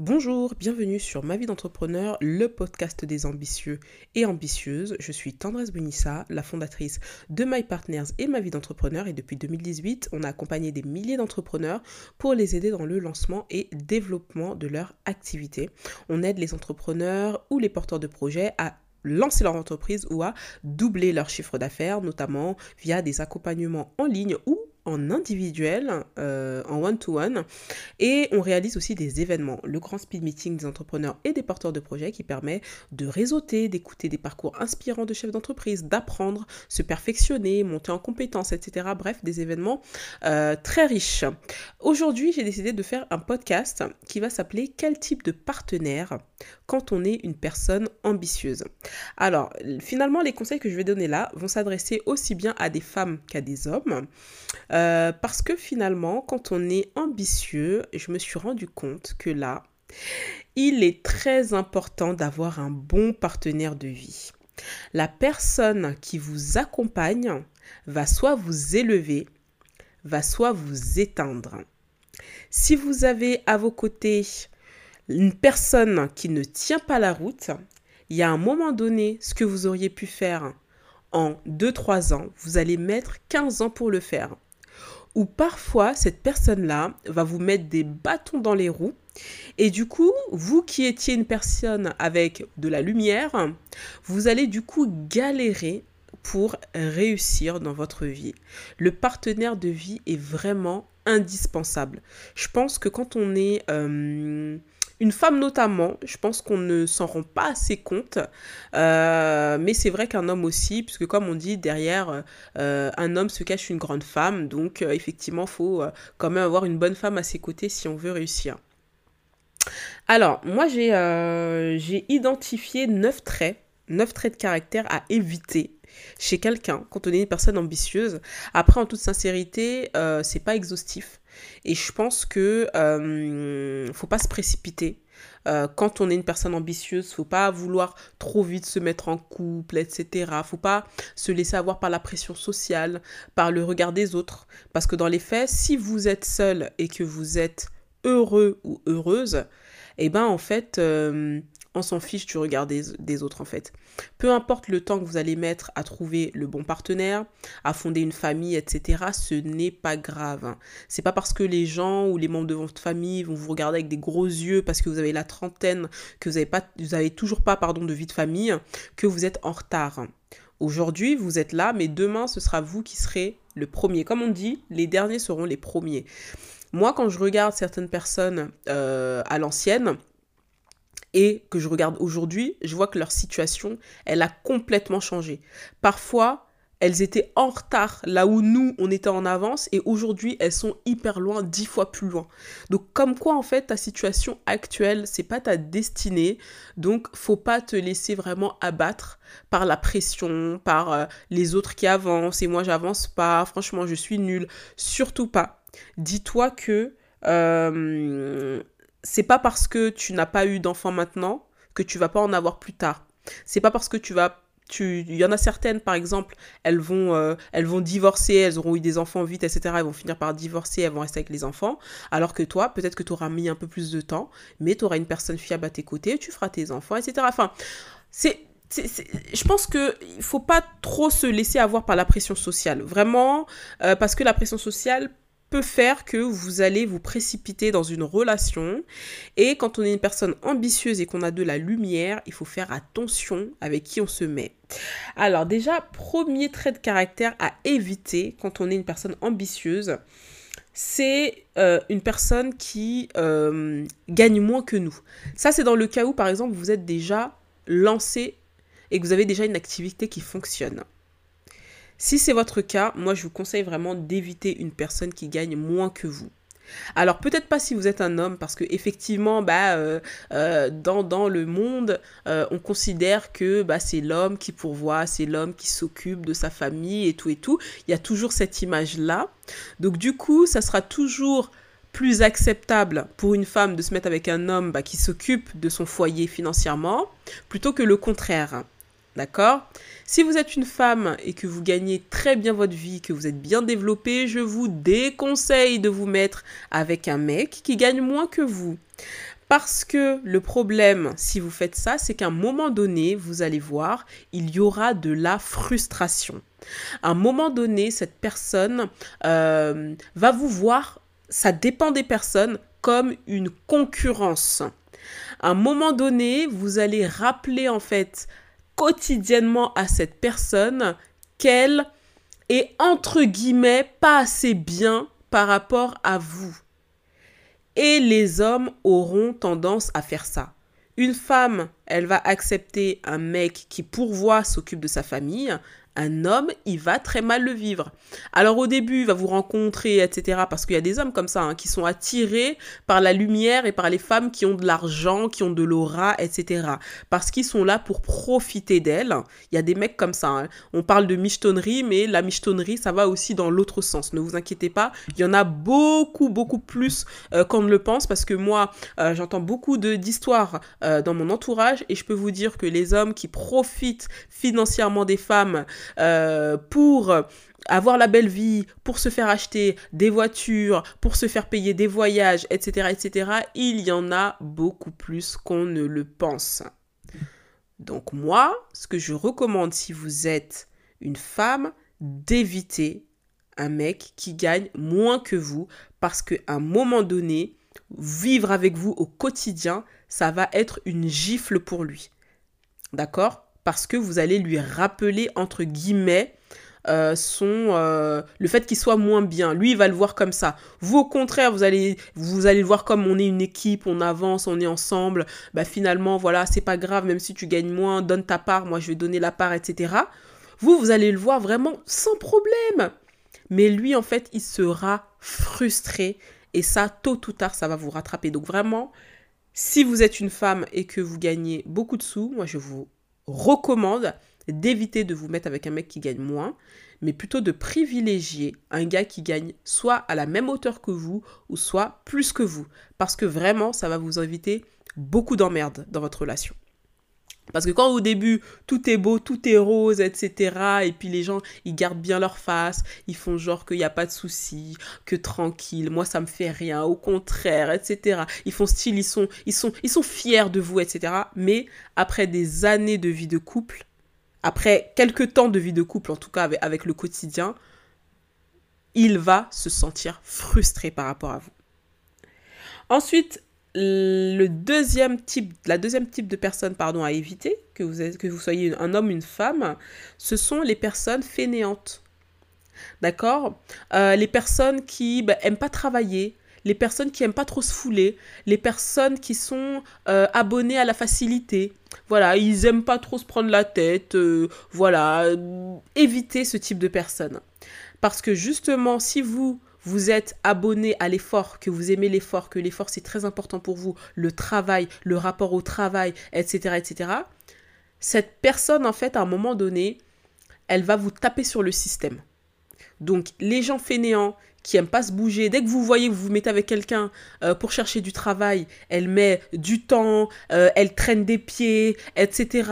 Bonjour, bienvenue sur Ma vie d'entrepreneur, le podcast des ambitieux et ambitieuses. Je suis Tendresse Bunissa, la fondatrice de My Partners et Ma vie d'entrepreneur et depuis 2018, on a accompagné des milliers d'entrepreneurs pour les aider dans le lancement et développement de leur activité. On aide les entrepreneurs ou les porteurs de projets à lancer leur entreprise ou à doubler leur chiffre d'affaires, notamment via des accompagnements en ligne ou en individuel, euh, en one-to-one, et on réalise aussi des événements, le grand speed meeting des entrepreneurs et des porteurs de projets qui permet de réseauter, d'écouter des parcours inspirants de chefs d'entreprise, d'apprendre, se perfectionner, monter en compétences, etc. Bref, des événements euh, très riches. Aujourd'hui, j'ai décidé de faire un podcast qui va s'appeler Quel type de partenaire quand on est une personne ambitieuse? Alors, finalement, les conseils que je vais donner là vont s'adresser aussi bien à des femmes qu'à des hommes. Euh, parce que finalement, quand on est ambitieux, je me suis rendu compte que là, il est très important d'avoir un bon partenaire de vie. La personne qui vous accompagne va soit vous élever, va soit vous éteindre. Si vous avez à vos côtés une personne qui ne tient pas la route, il y a un moment donné, ce que vous auriez pu faire en 2-3 ans, vous allez mettre 15 ans pour le faire. Ou parfois, cette personne-là va vous mettre des bâtons dans les roues. Et du coup, vous qui étiez une personne avec de la lumière, vous allez du coup galérer pour réussir dans votre vie. Le partenaire de vie est vraiment indispensable. Je pense que quand on est... Euh, une femme notamment, je pense qu'on ne s'en rend pas assez compte, euh, mais c'est vrai qu'un homme aussi, puisque comme on dit, derrière euh, un homme se cache une grande femme, donc euh, effectivement, il faut quand même avoir une bonne femme à ses côtés si on veut réussir. Alors, moi j'ai identifié neuf traits, neuf traits de caractère à éviter chez quelqu'un quand on est une personne ambitieuse. Après, en toute sincérité, c'est pas exhaustif. Et je pense que euh, faut pas se précipiter. Euh, quand on est une personne ambitieuse, faut pas vouloir trop vite se mettre en couple, etc. Faut pas se laisser avoir par la pression sociale, par le regard des autres. Parce que dans les faits, si vous êtes seul et que vous êtes heureux ou heureuse, eh ben en fait, euh, s'en fiche du regard des, autres en fait. Peu importe le temps que vous allez mettre à trouver le bon partenaire, à fonder une famille, etc., ce n'est pas grave. C'est pas parce que les gens ou les membres de votre famille vont vous regarder avec des gros yeux parce que vous avez la trentaine, que vous avez, pas, vous avez toujours pas de vie de famille, que vous êtes en retard. Aujourd'hui, vous êtes là, mais demain, ce sera vous qui serez le premier. Comme on dit, les derniers seront les premiers. Moi, quand je regarde certaines personnes euh, à l'ancienne, et que je regarde aujourd'hui, je vois que leur situation, elle a complètement changé. Parfois, elles étaient en retard là où nous, on était en avance et aujourd'hui, elles sont hyper loin, dix fois plus loin. Donc comme quoi en fait, ta situation actuelle, c'est pas ta destinée. Donc faut pas te laisser vraiment abattre par la pression, par euh, les autres qui avancent et moi j'avance pas. Franchement, je suis nulle. Surtout pas. Dis-toi que euh, c'est pas parce que tu n'as pas eu d'enfant maintenant que tu vas pas en avoir plus tard. C'est pas parce que tu vas il y en a certaines par exemple elles vont euh, elles vont divorcer elles auront eu des enfants vite etc elles vont finir par divorcer elles vont rester avec les enfants. Alors que toi peut-être que tu auras mis un peu plus de temps mais tu auras une personne fiable à tes côtés tu feras tes enfants etc enfin c'est je pense que il faut pas trop se laisser avoir par la pression sociale. Vraiment euh, parce que la pression sociale peut faire que vous allez vous précipiter dans une relation. Et quand on est une personne ambitieuse et qu'on a de la lumière, il faut faire attention avec qui on se met. Alors déjà, premier trait de caractère à éviter quand on est une personne ambitieuse, c'est euh, une personne qui euh, gagne moins que nous. Ça, c'est dans le cas où, par exemple, vous êtes déjà lancé et que vous avez déjà une activité qui fonctionne. Si c'est votre cas, moi je vous conseille vraiment d'éviter une personne qui gagne moins que vous. Alors peut-être pas si vous êtes un homme, parce que effectivement, bah, euh, euh, dans, le monde, euh, on considère que bah, c'est l'homme qui pourvoit, c'est l'homme qui s'occupe de sa famille et tout et tout. Il y a toujours cette image-là. Donc du coup, ça sera toujours plus acceptable pour une femme de se mettre avec un homme bah, qui s'occupe de son foyer financièrement, plutôt que le contraire. D'accord? Si vous êtes une femme et que vous gagnez très bien votre vie, que vous êtes bien développé, je vous déconseille de vous mettre avec un mec qui gagne moins que vous. Parce que le problème, si vous faites ça, c'est qu'à un moment donné, vous allez voir, il y aura de la frustration. À un moment donné, cette personne euh, va vous voir, ça dépend des personnes, comme une concurrence. À un moment donné, vous allez rappeler en fait quotidiennement à cette personne qu'elle est entre guillemets pas assez bien par rapport à vous. Et les hommes auront tendance à faire ça. Une femme, elle va accepter un mec qui pourvoit, s'occupe de sa famille, un homme, il va très mal le vivre. Alors au début, il va vous rencontrer, etc. Parce qu'il y a des hommes comme ça hein, qui sont attirés par la lumière et par les femmes qui ont de l'argent, qui ont de l'aura, etc. Parce qu'ils sont là pour profiter d'elles. Il y a des mecs comme ça. Hein. On parle de michetonnerie, mais la michetonnerie, ça va aussi dans l'autre sens. Ne vous inquiétez pas, il y en a beaucoup, beaucoup plus euh, qu'on ne le pense. Parce que moi, euh, j'entends beaucoup d'histoires euh, dans mon entourage et je peux vous dire que les hommes qui profitent financièrement des femmes, euh, pour avoir la belle vie, pour se faire acheter des voitures, pour se faire payer des voyages, etc., etc., il y en a beaucoup plus qu'on ne le pense. Donc moi, ce que je recommande si vous êtes une femme, d'éviter un mec qui gagne moins que vous, parce qu'à un moment donné, vivre avec vous au quotidien, ça va être une gifle pour lui. D'accord? Parce que vous allez lui rappeler, entre guillemets, euh, son, euh, le fait qu'il soit moins bien. Lui, il va le voir comme ça. Vous, au contraire, vous allez, vous allez le voir comme on est une équipe, on avance, on est ensemble. Bah, finalement, voilà, c'est pas grave, même si tu gagnes moins, donne ta part, moi je vais donner la part, etc. Vous, vous allez le voir vraiment sans problème. Mais lui, en fait, il sera frustré. Et ça, tôt ou tard, ça va vous rattraper. Donc vraiment, si vous êtes une femme et que vous gagnez beaucoup de sous, moi je vous recommande d'éviter de vous mettre avec un mec qui gagne moins, mais plutôt de privilégier un gars qui gagne soit à la même hauteur que vous, ou soit plus que vous. Parce que vraiment, ça va vous éviter beaucoup d'emmerdes dans votre relation. Parce que quand au début, tout est beau, tout est rose, etc. Et puis les gens, ils gardent bien leur face, ils font genre qu'il n'y a pas de souci, que tranquille, moi ça me fait rien, au contraire, etc. Ils font style, ils sont, ils sont, fiers de vous, etc. Mais après des années de vie de couple, après quelques temps de vie de couple, en tout cas avec le quotidien, il va se sentir frustré par rapport à vous. Ensuite, le deuxième type, la deuxième type de personne pardon, à éviter, que vous, êtes, que vous soyez un homme une femme, ce sont les personnes fainéantes. D'accord? Euh, Les personnes qui bah, aiment pas travailler, les personnes qui aiment pas trop se fouler, les personnes qui sont euh, abonnées à la facilité. Voilà, ils aiment pas trop se prendre la tête. Euh, voilà, évitez ce type de personnes. Parce que justement, si vous vous êtes abonné à l'effort, que vous aimez l'effort, que l'effort c'est très important pour vous, le travail, le rapport au travail, etc., etc., cette personne, en fait, à un moment donné, elle va vous taper sur le système. Donc, les gens fainéants qui aiment pas se bouger, dès que vous voyez vous vous mettez avec quelqu'un euh, pour chercher du travail, elle met du temps, euh, elle traîne des pieds, etc.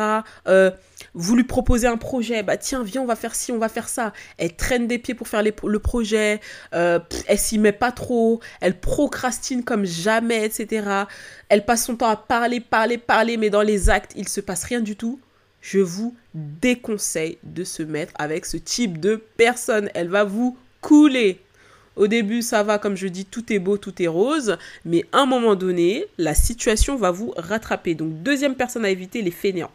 vous lui proposez un projet, bah tiens, viens, on va faire ci, on va faire ça. Elle traîne des pieds pour faire le projet, euh, elle s'y met pas trop, elle procrastine comme jamais, etc. Elle passe son temps à parler, parler, parler, mais dans les actes, il se passe rien du tout. Je vous déconseille de se mettre avec ce type de personne. Elle va vous couler. Au début, ça va, comme je dis, tout est beau, tout est rose, mais à un moment donné, la situation va vous rattraper. Donc, deuxième personne à éviter, les fainéants.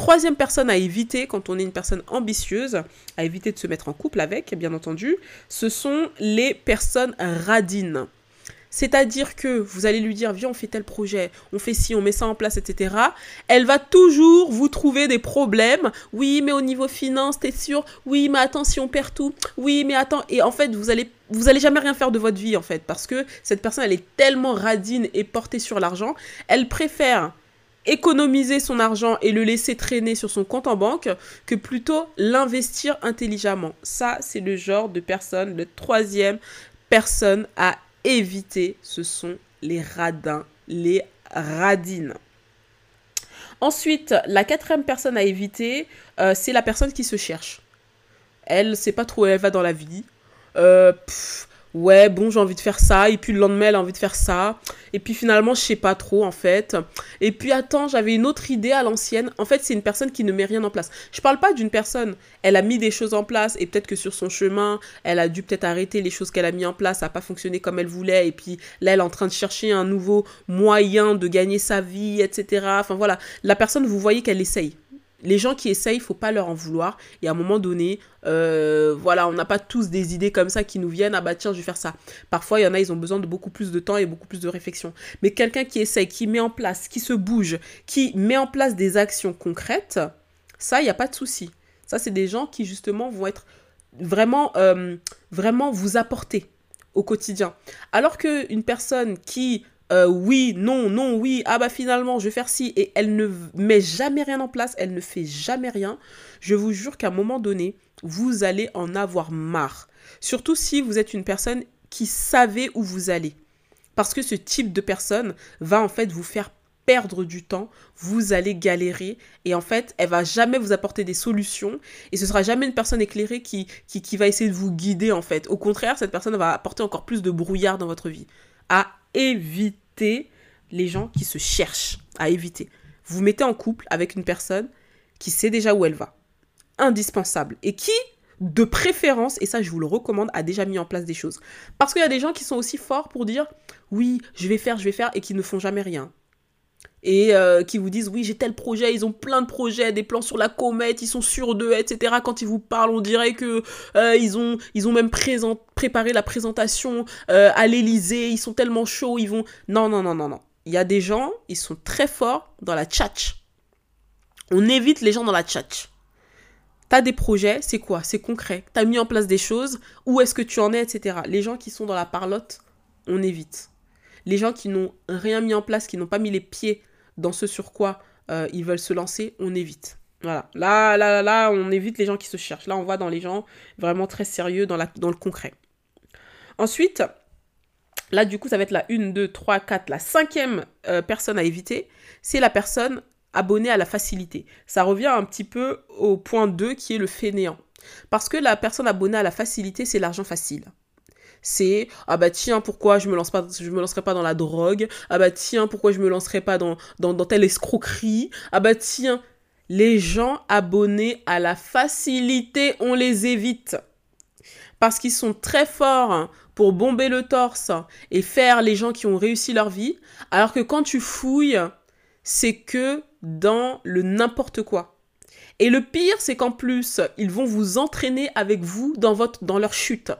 Troisième personne à éviter quand on est une personne ambitieuse, à éviter de se mettre en couple avec, bien entendu, ce sont les personnes radines. C'est-à-dire que vous allez lui dire, viens, on fait tel projet, on fait ci, on met ça en place, etc. Elle va toujours vous trouver des problèmes. Oui, mais au niveau finance, t'es sûr? Oui, mais attends, si on perd tout. Oui, mais attends. Et en fait, vous allez, vous allez jamais rien faire de votre vie, en fait, parce que cette personne, elle est tellement radine et portée sur l'argent. Elle préfère économiser son argent et le laisser traîner sur son compte en banque que plutôt l'investir intelligemment. Ça, c'est le genre de personne, le troisième personne à éviter, ce sont les radins, les radines. Ensuite, la quatrième personne à éviter, euh, c'est la personne qui se cherche. Elle sait pas trop où elle va dans la vie. Euh, ouais, bon, j'ai envie de faire ça, et puis le lendemain, elle a envie de faire ça, et puis finalement, je sais pas trop, en fait. Et puis, attends, j'avais une autre idée à l'ancienne. En fait, c'est une personne qui ne met rien en place. Je parle pas d'une personne, elle a mis des choses en place, et peut-être que sur son chemin, elle a dû peut-être arrêter les choses qu'elle a mis en place, ça n'a pas fonctionné comme elle voulait, et puis là, elle est en train de chercher un nouveau moyen de gagner sa vie, etc. Enfin, voilà. La personne, vous voyez qu'elle essaye les gens qui essayent, il faut pas leur en vouloir. Et à un moment donné, euh, voilà, on n'a pas tous des idées comme ça qui nous viennent. Ah bah tiens, je vais faire ça. Parfois, il y en a, ils ont besoin de beaucoup plus de temps et beaucoup plus de réflexion. Mais quelqu'un qui essaye, qui met en place, qui se bouge, qui met en place des actions concrètes, ça, il n'y a pas de souci. Ça, c'est des gens qui justement vont être vraiment, euh, vraiment vous apporter au quotidien. Alors qu'une personne qui euh, oui, non, non, oui, ah bah finalement je vais faire ci, et elle ne met jamais rien en place, elle ne fait jamais rien, je vous jure qu'à un moment donné, vous allez en avoir marre. Surtout si vous êtes une personne qui savait où vous allez. Parce que ce type de personne va en fait vous faire perdre du temps, vous allez galérer et en fait, elle va jamais vous apporter des solutions et ce sera jamais une personne éclairée qui, qui va essayer de vous guider en fait. Au contraire, cette personne va apporter encore plus de brouillard dans votre vie. À éviter les gens qui se cherchent, à éviter. Vous mettez en couple avec une personne qui sait déjà où elle va. Indispensable. Et qui, de préférence, et ça je vous le recommande, a déjà mis en place des choses. Parce qu'il y a des gens qui sont aussi forts pour dire oui, je vais faire, je vais faire, et qui ne font jamais rien et euh, qui vous disent oui j'ai tel projet, ils ont plein de projets, des plans sur la comète, ils sont sûrs d'eux, etc. Quand ils vous parlent, on dirait que euh, ils ont ils ont même préparé la présentation euh, à l'Elysée, ils sont tellement chauds, ils vont non non non non non. Il y a des gens, ils sont très forts dans la tchatch. On évite les gens dans la tchatch. T'as des projets, c'est quoi? C'est concret. T'as mis en place des choses, où est-ce que tu en es, etc. Les gens qui sont dans la parlotte, on évite. Les gens qui n'ont rien mis en place, qui n'ont pas mis les pieds dans ce sur quoi euh, ils veulent se lancer, on évite. Voilà. Là, là, là, on évite les gens qui se cherchent. Là, on va dans les gens vraiment très sérieux, dans le concret. Ensuite, là, du coup, ça va être la 1, 2, 3, 4, la cinquième euh, personne à éviter. C'est la personne abonnée à la facilité. Ça revient un petit peu au point 2 qui est le fainéant. Parce que la personne abonnée à la facilité, c'est l'argent facile c'est ah bah tiens pourquoi je me me lancerai pas dans la drogue? Ah bah tiens pourquoi je me lancerai pas dans dans, telle escroquerie? Ah bah tiens les gens abonnés à la facilité on les évite. Parce qu'ils sont très forts pour bomber le torse et faire les gens qui ont réussi leur vie. Alors que quand tu fouilles c'est que dans le n'importe quoi. Et le pire, c'est qu'en plus, ils vont vous entraîner avec vous dans leur chute.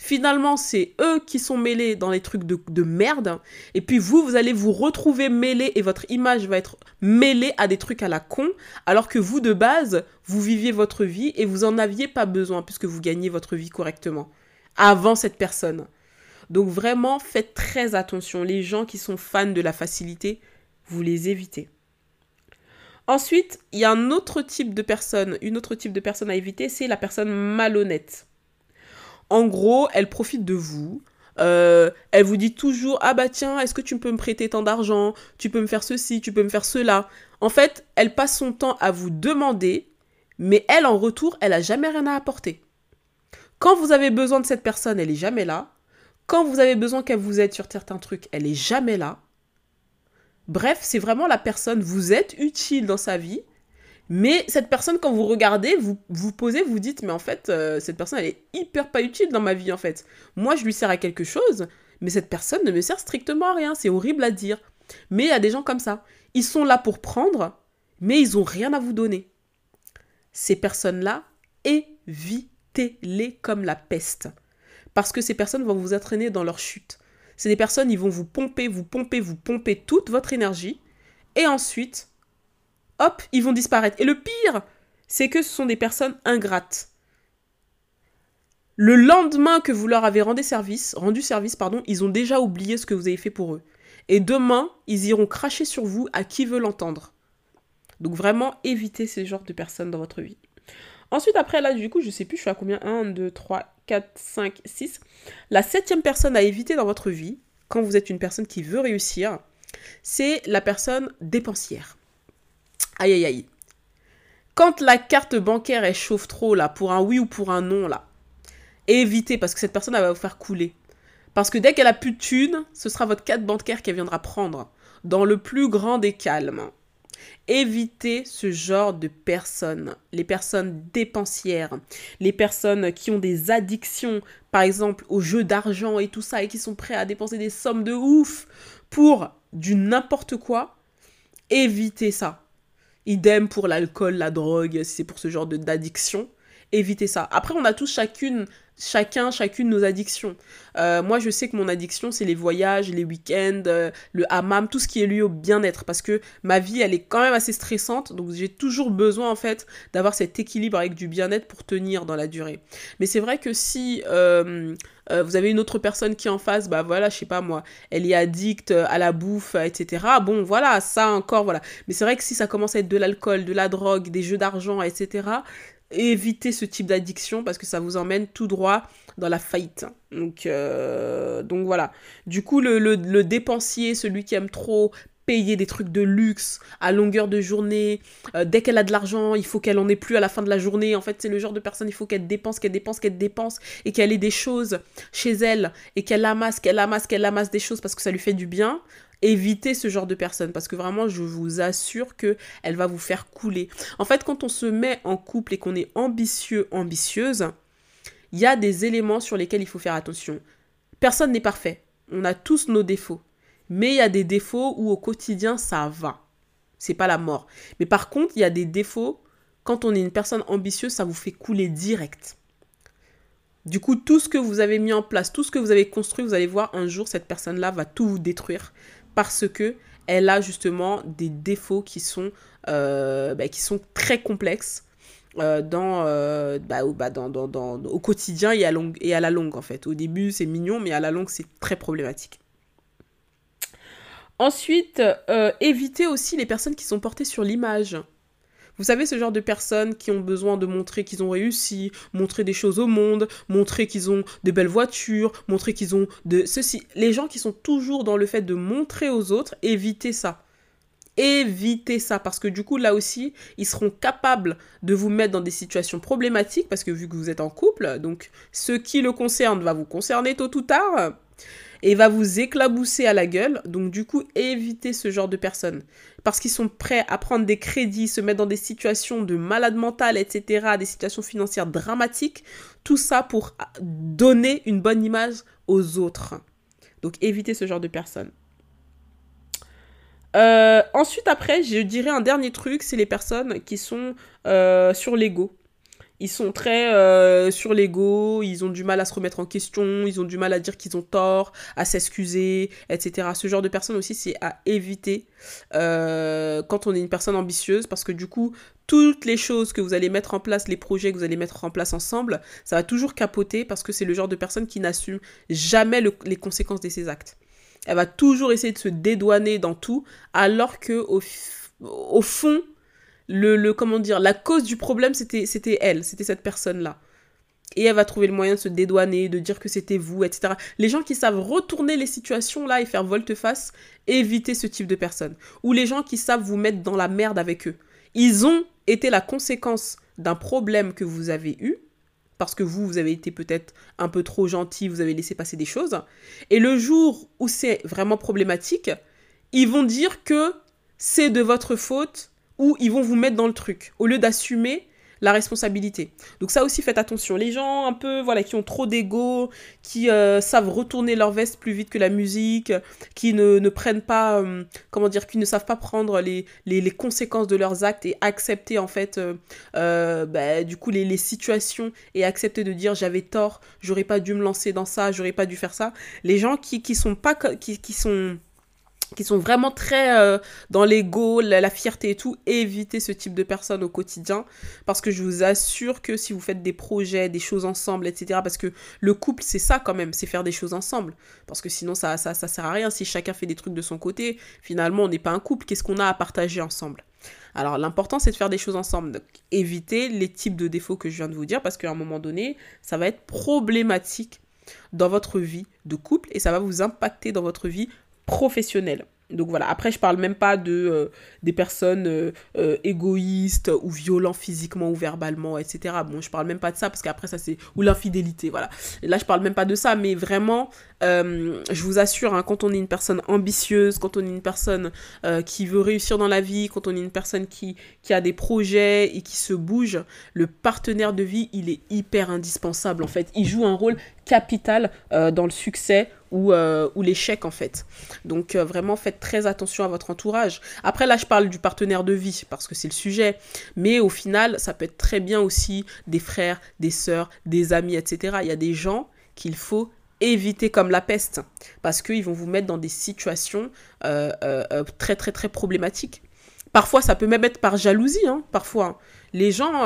Finalement, c'est eux qui sont mêlés dans les trucs de, merde. Et puis vous, vous allez vous retrouver mêlé et votre image va être mêlée à des trucs à la con. Alors que vous, de base, vous viviez votre vie et vous en aviez pas besoin puisque vous gagnez votre vie correctement. Avant cette personne. Donc vraiment, faites très attention. Les gens qui sont fans de la facilité, vous les évitez. Ensuite, il y a un autre type de personne, une autre type de personne à éviter, c'est la personne malhonnête. En gros, elle profite de vous. Euh, elle vous dit toujours ah bah tiens est-ce que tu peux me prêter tant d'argent? Tu peux me faire ceci tu peux me faire cela en fait elle passe son temps à vous demander mais elle en retour elle a jamais rien à apporter. Quand vous avez besoin de cette personne elle est jamais là. Quand vous avez besoin qu'elle vous aide sur certains trucs elle est jamais là. Bref c'est vraiment la personne vous êtes utile dans sa vie mais cette personne, quand vous regardez, vous vous posez, vous dites, mais en fait, euh, cette personne, elle est hyper pas utile dans ma vie, en fait. Moi, je lui sers à quelque chose, mais cette personne ne me sert strictement à rien. C'est horrible à dire. Mais il y a des gens comme ça. Ils sont là pour prendre, mais ils ont rien à vous donner. Ces personnes-là, évitez-les comme la peste. Parce que ces personnes vont vous entraîner dans leur chute. C'est des personnes, ils vont vous pomper, vous pomper, vous pomper toute votre énergie. Et ensuite, hop, ils vont disparaître. Et le pire, c'est que ce sont des personnes ingrates. Le lendemain que vous leur avez rendu service, pardon, ils ont déjà oublié ce que vous avez fait pour eux. Et demain, ils iront cracher sur vous à qui veut l'entendre. Donc vraiment, évitez ces genres de personnes dans votre vie. Ensuite, après, là, du coup, je sais plus, je suis à combien? 1, 2, 3, 4, 5, 6. La septième personne à éviter dans votre vie, quand vous êtes une personne qui veut réussir, c'est la personne dépensière. Aïe aïe aïe. Quand la carte bancaire elle chauffe trop là, pour un oui ou pour un non là, évitez parce que cette personne elle va vous faire couler. Parce que dès qu'elle a plus de thunes, ce sera votre carte bancaire qu'elle viendra prendre. Dans le plus grand des calmes. Évitez ce genre de personnes, les personnes dépensières, les personnes qui ont des addictions, par exemple au jeu d'argent et tout ça, et qui sont prêts à dépenser des sommes de ouf pour du n'importe quoi. Évitez ça. Idem pour l'alcool, la drogue, c'est pour ce genre d'addiction. Évitez ça. Après, on a tous chacune chacun, chacune nos addictions. Euh, moi, je sais que mon addiction, c'est les voyages, les week-ends, euh, le hammam, tout ce qui est lié au bien-être. Parce que ma vie, elle est quand même assez stressante. Donc, j'ai toujours besoin, en fait, d'avoir cet équilibre avec du bien-être pour tenir dans la durée. Mais c'est vrai que si euh, vous avez une autre personne qui en face, bah voilà, je sais pas moi, elle est addicte à la bouffe, etc. Bon, voilà, ça encore, voilà. Mais c'est vrai que si ça commence à être de l'alcool, de la drogue, des jeux d'argent, etc., éviter ce type d'addiction parce que ça vous emmène tout droit dans la faillite. Donc, euh, donc voilà. Du coup, le, dépensier, celui qui aime trop payer des trucs de luxe à longueur de journée, euh, dès qu'elle a de l'argent, il faut qu'elle en ait plus à la fin de la journée. En fait, c'est le genre de personne, il faut qu'elle dépense, qu'elle dépense, qu'elle dépense et qu'elle ait des choses chez elle et qu'elle amasse, qu'elle amasse, qu'elle amasse des choses parce que ça lui fait du bien évitez ce genre de personne parce que vraiment je vous assure que elle va vous faire couler. En fait, quand on se met en couple et qu'on est ambitieux, ambitieuse, il y a des éléments sur lesquels il faut faire attention. Personne n'est parfait. On a tous nos défauts. Mais il y a des défauts où au quotidien ça va. C'est pas la mort. Mais par contre, il y a des défauts quand on est une personne ambitieuse, ça vous fait couler direct. Du coup, tout ce que vous avez mis en place, tout ce que vous avez construit, vous allez voir un jour, cette personne-là va tout vous détruire parce que elle a justement des défauts qui sont, euh, bah, qui sont très complexes euh, euh, bah, bah, dans, au quotidien et à, et à la longue en fait. Au début c'est mignon mais à la longue c'est très problématique. Ensuite, éviter aussi les personnes qui sont portées sur l'image. Vous savez, ce genre de personnes qui ont besoin de montrer qu'ils ont réussi, montrer des choses au monde, montrer qu'ils ont de belles voitures, montrer qu'ils ont de ceci. Les gens qui sont toujours dans le fait de montrer aux autres, évitez ça. Évitez ça parce que du coup là aussi ils seront capables de vous mettre dans des situations problématiques parce que vu que vous êtes en couple donc ce qui le concerne va vous concerner tôt ou tard et va vous éclabousser à la gueule. Donc du coup, évitez ce genre de personnes. Parce qu'ils sont prêts à prendre des crédits, se mettre dans des situations de malade mental, etc., des situations financières dramatiques. Tout ça pour donner une bonne image aux autres. Donc évitez ce genre de personnes. Euh, ensuite, après, je dirais un dernier truc, c'est les personnes qui sont euh, sur l'ego. Ils sont très euh, sur l'ego, ils ont du mal à se remettre en question, ils ont du mal à dire qu'ils ont tort, à s'excuser, etc. Ce genre de personnes aussi, c'est à éviter euh, quand on est une personne ambitieuse, parce que du coup, toutes les choses que vous allez mettre en place, les projets que vous allez mettre en place ensemble, ça va toujours capoter, parce que c'est le genre de personne qui n'assume jamais les conséquences de ses actes. Elle va toujours essayer de se dédouaner dans tout, alors que au fond, le, comment dire, la cause du problème, c'était, c'était elle, c'était cette personne-là. Et elle va trouver le moyen de se dédouaner, de dire que c'était vous, etc. Les gens qui savent retourner les situations là et faire volte-face, évitez ce type de personnes. Ou les gens qui savent vous mettre dans la merde avec eux. Ils ont été la conséquence d'un problème que vous avez eu, parce que vous, vous avez été peut-être un peu trop gentil, vous avez laissé passer des choses. Et le jour où c'est vraiment problématique, ils vont dire que c'est de votre faute, où ils vont vous mettre dans le truc au lieu d'assumer la responsabilité. Donc ça aussi faites attention. Les gens un peu voilà qui ont trop d'ego, qui euh, savent retourner leur veste plus vite que la musique, qui ne, ne prennent pas euh, comment dire, qui ne savent pas prendre les, les, les, conséquences de leurs actes et accepter en fait euh, bah, du coup les, les, situations et accepter de dire j'avais tort, j'aurais pas dû me lancer dans ça, j'aurais pas dû faire ça. Les gens qui qui sont pas qui, qui sont qui sont vraiment très euh, dans l'ego, la, fierté et tout, évitez ce type de personnes au quotidien parce que je vous assure que si vous faites des projets, des choses ensemble, etc. Parce que le couple, c'est ça quand même, c'est faire des choses ensemble. Parce que sinon, ça, ça, ça sert à rien. Si chacun fait des trucs de son côté, finalement, on n'est pas un couple. Qu'est-ce qu'on a à partager ensemble? Alors l'important c'est de faire des choses ensemble. Donc évitez les types de défauts que je viens de vous dire parce qu'à un moment donné, ça va être problématique dans votre vie de couple et ça va vous impacter dans votre vie professionnel. Donc voilà, après je parle même pas de euh, des personnes euh, euh, égoïstes ou violents physiquement ou verbalement, etc. Bon, je parle même pas de ça parce qu'après ça c'est ou l'infidélité, voilà. Là je parle même pas de ça, mais vraiment, je vous assure, hein, quand on est une personne ambitieuse, quand on est une personne qui veut réussir dans la vie, quand on est une personne qui qui a des projets et qui se bouge, le partenaire de vie il est hyper indispensable en fait. Il joue un rôle capital dans le succès ou, euh, ou l'échec en fait. Donc euh, vraiment faites très attention à votre entourage. Après là je parle du partenaire de vie parce que c'est le sujet, mais au final ça peut être très bien aussi des frères, des sœurs, des amis, etc. Il y a des gens qu'il faut éviter comme la peste parce qu'ils vont vous mettre dans des situations euh, très très très problématiques. Parfois, ça peut même être par jalousie, hein, parfois. Les gens,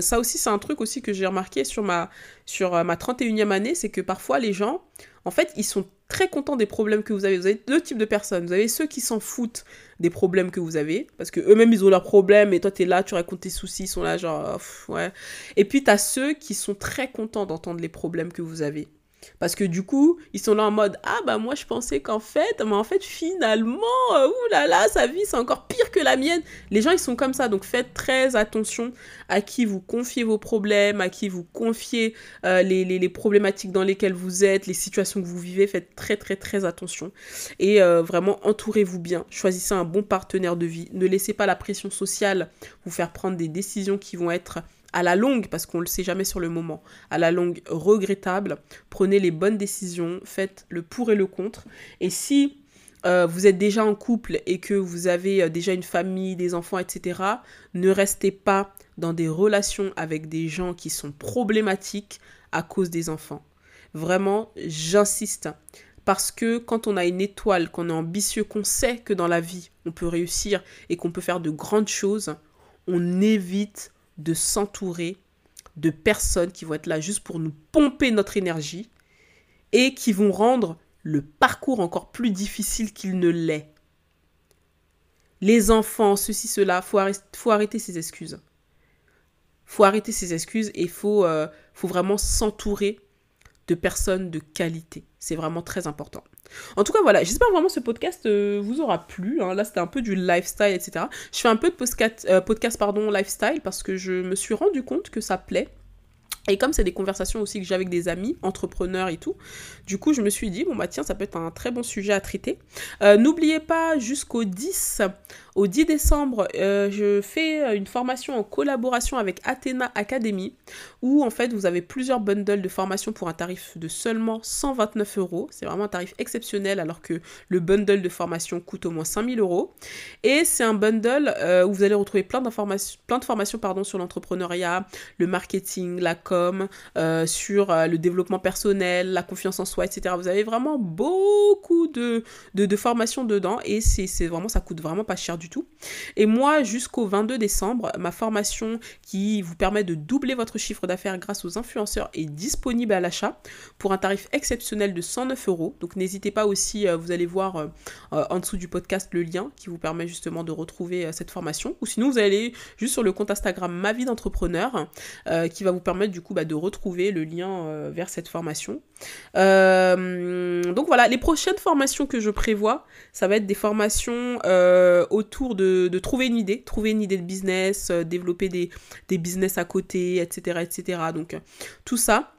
ça aussi, c'est un truc aussi que j'ai remarqué sur ma, sur ma 31e année, c'est que parfois, les gens, en fait, ils sont très contents des problèmes que vous avez. Vous avez deux types de personnes. Vous avez ceux qui s'en foutent des problèmes que vous avez, parce que eux-mêmes, ils ont leurs problèmes, et toi, tu es là, tu racontes tes soucis, ils sont là, genre, ouais. Et puis, tu as ceux qui sont très contents d'entendre les problèmes que vous avez. Parce que du coup, ils sont là en mode Ah bah moi je pensais qu'en fait, mais en fait finalement, euh, oulala, sa vie c'est encore pire que la mienne. Les gens ils sont comme ça, donc faites très attention à qui vous confiez vos problèmes, à qui vous confiez euh, les, les, problématiques dans lesquelles vous êtes, les situations que vous vivez, faites très très très attention. Et euh, vraiment entourez-vous bien, choisissez un bon partenaire de vie, ne laissez pas la pression sociale vous faire prendre des décisions qui vont être à la longue, parce qu'on ne le sait jamais sur le moment, à la longue regrettable, prenez les bonnes décisions, faites le pour et le contre. Et si euh, vous êtes déjà en couple et que vous avez euh, déjà une famille, des enfants, etc., ne restez pas dans des relations avec des gens qui sont problématiques à cause des enfants. Vraiment, j'insiste. Parce que quand on a une étoile, qu'on est ambitieux, qu'on sait que dans la vie, on peut réussir et qu'on peut faire de grandes choses, on évite de s'entourer de personnes qui vont être là juste pour nous pomper notre énergie et qui vont rendre le parcours encore plus difficile qu'il ne l'est. Les enfants, ceci, cela, faut faut arrêter ces excuses. Faut arrêter ces excuses et faut, euh, faut vraiment s'entourer de personnes de qualité. C'est vraiment très important. En tout cas, voilà, j'espère vraiment ce podcast euh, vous aura plu. Hein. Là, c'était un peu du lifestyle, etc. Je fais un peu de podcast, euh, podcast pardon, lifestyle parce que je me suis rendu compte que ça plaît. Et comme c'est des conversations aussi que j'ai avec des amis, entrepreneurs et tout, du coup, je me suis dit, bon, bah tiens, ça peut être un très bon sujet à traiter. Euh, n'oubliez pas, jusqu'au 10, au 10 décembre, euh, je fais euh, une formation en collaboration avec Athena Academy où en fait vous avez plusieurs bundles de formation pour un tarif de seulement 129 euros. C'est vraiment un tarif exceptionnel alors que le bundle de formation coûte au moins 5000 euros. Et c'est un bundle où vous allez retrouver plein, plein de formations pardon, sur l'entrepreneuriat, le marketing, la com, sur le développement personnel, la confiance en soi, etc. Vous avez vraiment beaucoup de, de, formations dedans et c'est vraiment, ça coûte vraiment pas cher du tout. Et moi, jusqu'au 22 décembre, ma formation qui vous permet de doubler votre chiffre d'affaires grâce aux influenceurs est disponible à l'achat pour un tarif exceptionnel de 109 euros. Donc n'hésitez pas aussi, euh, vous allez voir euh, euh, en dessous du podcast le lien qui vous permet justement de retrouver cette formation. Ou sinon, vous allez juste sur le compte Instagram Ma vie d'entrepreneur qui va vous permettre du coup bah, de retrouver le lien vers cette formation. donc voilà, les prochaines formations que je prévois, ça va être des formations autour autour de, trouver une idée, trouver une idée de business, euh, développer des, des business à côté, etc. etc. Donc euh, tout ça,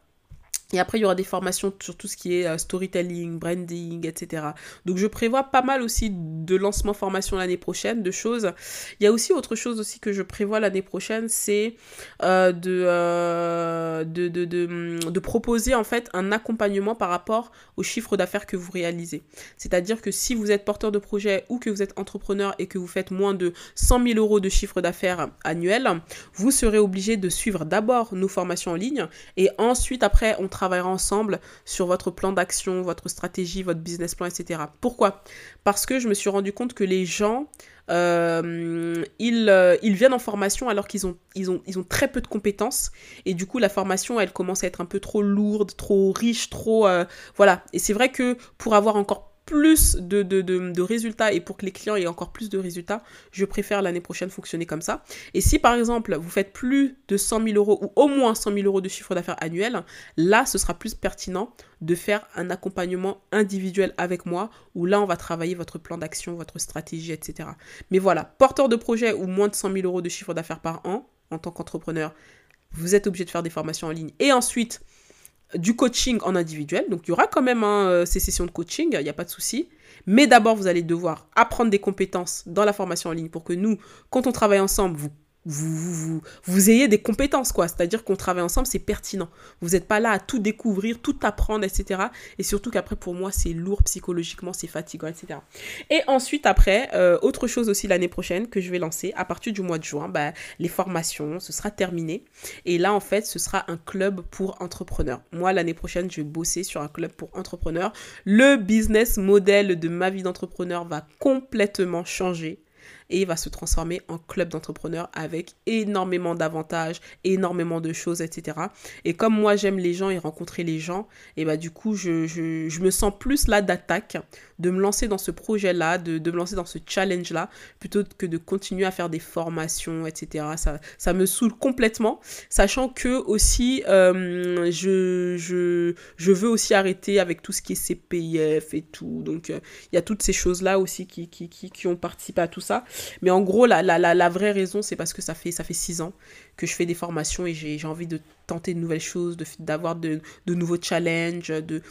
et après, il y aura des formations sur tout ce qui est euh, storytelling, branding, etc. Donc, je prévois pas mal aussi de lancement formation l'année prochaine, de choses. Il y a aussi autre chose aussi que je prévois l'année prochaine, c'est euh, euh, de, de, de, de, proposer en fait un accompagnement par rapport au chiffre d'affaires que vous réalisez. C'est-à-dire que si vous êtes porteur de projet ou que vous êtes entrepreneur et que vous faites moins de 100 000 euros de chiffre d'affaires annuel, vous serez obligé de suivre d'abord nos formations en ligne et ensuite, après, on travaille travaillera ensemble sur votre plan d'action, votre stratégie, votre business plan, etc. Pourquoi? Parce que je me suis rendu compte que les gens, euh, ils, euh, ils, viennent en formation alors qu'ils ont, ils ont, ils ont très peu de compétences. Et du coup, la formation, elle commence à être un peu trop lourde, trop riche, trop... Euh, voilà. Et c'est vrai que pour avoir encore plus de, résultats et pour que les clients aient encore plus de résultats, je préfère l'année prochaine fonctionner comme ça. Et si par exemple vous faites plus de 100 000 euros ou au moins 100 000 euros de chiffre d'affaires annuel, là ce sera plus pertinent de faire un accompagnement individuel avec moi où là on va travailler votre plan d'action, votre stratégie, etc. Mais voilà, porteur de projet ou moins de 100 000 euros de chiffre d'affaires par an en tant qu'entrepreneur, vous êtes obligé de faire des formations en ligne. Et ensuite, du coaching en individuel. Donc, il y aura quand même hein, euh, ces sessions de coaching, il n'y a pas de souci. Mais d'abord, vous allez devoir apprendre des compétences dans la formation en ligne pour que nous, quand on travaille ensemble, vous vous, vous, vous, ayez des compétences, quoi. C'est-à-dire qu'on travaille ensemble, c'est pertinent. Vous n'êtes pas là à tout découvrir, tout apprendre, etc. Et surtout qu'après, pour moi, c'est lourd psychologiquement, c'est fatigant, etc. Et ensuite, après, euh, autre chose aussi l'année prochaine que je vais lancer, à partir du mois de juin, bah, les formations, ce sera terminé. Et là, en fait, ce sera un club pour entrepreneurs. Moi, l'année prochaine, je vais bosser sur un club pour entrepreneurs. Le business model de ma vie d'entrepreneur va complètement changer et va se transformer en club d'entrepreneurs avec énormément d'avantages, énormément de choses, etc. Et comme moi j'aime les gens et rencontrer les gens, et bah du coup je, je, je me sens plus là d'attaque, de me lancer dans ce projet-là, de, de, me lancer dans ce challenge-là, plutôt que de continuer à faire des formations, etc. Ça, ça me saoule complètement, sachant que aussi euh, je, je, je veux aussi arrêter avec tout ce qui est CPIF et tout. Donc euh, il y a toutes ces choses-là aussi qui, qui, qui, qui ont participé à tout ça. Mais en gros, la, la, la, vraie raison, c'est parce que ça fait, ça fait six ans que je fais des formations et j'ai envie de tenter de nouvelles choses, d'avoir de, de, nouveaux challenges, de,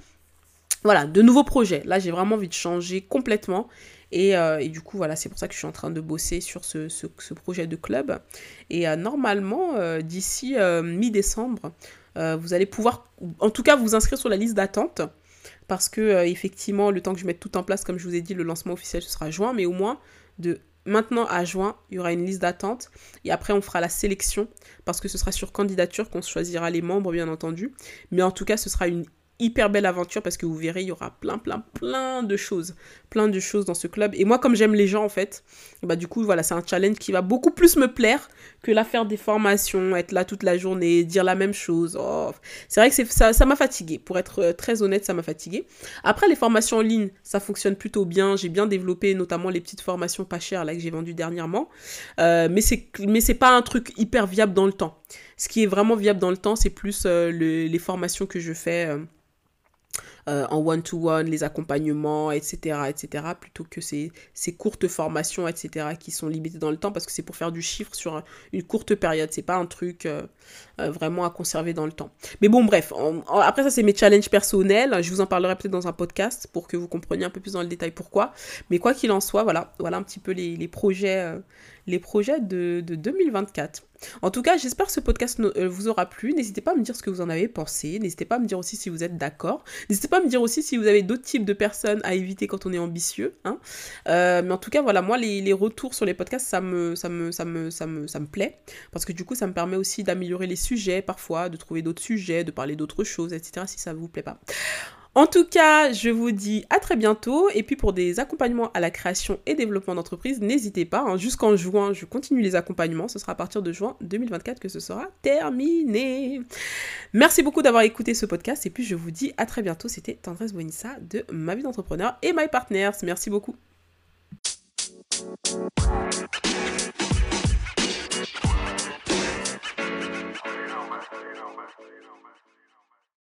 voilà, de nouveaux projets. Là, j'ai vraiment envie de changer complètement. Et, euh, et, du coup, voilà, c'est pour ça que je suis en train de bosser sur ce, ce, ce projet de club. Et euh, normalement, euh, d'ici mi-décembre, vous allez pouvoir, en tout cas, vous inscrire sur la liste d'attente. Parce que, effectivement, le temps que je mette tout en place, comme je vous ai dit, le lancement officiel, ce sera juin. Mais au moins, de Maintenant, à juin, il y aura une liste d'attente et après, on fera la sélection parce que ce sera sur candidature qu'on choisira les membres, bien entendu. Mais en tout cas, ce sera une hyper belle aventure parce que vous verrez, il y aura plein, plein, plein de choses. Plein de choses dans ce club. Et moi, comme j'aime les gens, en fait, bah du coup, voilà, c'est un challenge qui va beaucoup plus me plaire que la faire des formations, être là toute la journée, dire la même chose. Oh, c'est vrai que ça, m'a fatigué. Pour être euh, très honnête, ça m'a fatigué. Après, les formations en ligne, ça fonctionne plutôt bien. J'ai bien développé notamment les petites formations pas chères là que j'ai vendues dernièrement. Euh, mais c'est mais c'est pas un truc hyper viable dans le temps. Ce qui est vraiment viable dans le temps, c'est plus euh, les formations que je fais. En one-to-one, les accompagnements, etc., etc., plutôt que ces, ces, courtes formations, etc., qui sont limitées dans le temps, parce que c'est pour faire du chiffre sur une courte période, c'est pas un truc euh, euh, vraiment à conserver dans le temps. Mais bon, bref, après ça, c'est mes challenges personnels, je vous en parlerai peut-être dans un podcast pour que vous compreniez un peu plus dans le détail pourquoi, mais quoi qu'il en soit, voilà, voilà un petit peu les, les projets, les projets de, de 2024. En tout cas, j'espère que ce podcast euh, vous aura plu. N'hésitez pas à me dire ce que vous en avez pensé. N'hésitez pas à me dire aussi si vous êtes d'accord. N'hésitez pas à me dire aussi si vous avez d'autres types de personnes à éviter quand on est ambitieux. Hein. Euh, mais en tout cas, voilà, moi, les, retours sur les podcasts, ça me, ça, me, ça, me, ça, me, ça me plaît. Parce que du coup, ça me permet aussi d'améliorer les sujets parfois, de trouver d'autres sujets, de parler d'autres choses, etc. si ça vous plaît pas. En tout cas, je vous dis à très bientôt. Et puis pour des accompagnements à la création et développement d'entreprise, n'hésitez pas. Hein. Jusqu'en juin, je continue les accompagnements. Ce sera à partir de juin 2024 que ce sera terminé. Merci beaucoup d'avoir écouté ce podcast. Et puis je vous dis à très bientôt. C'était Tendresse Bonissa de Ma vie d'entrepreneur et My Partners. Merci beaucoup.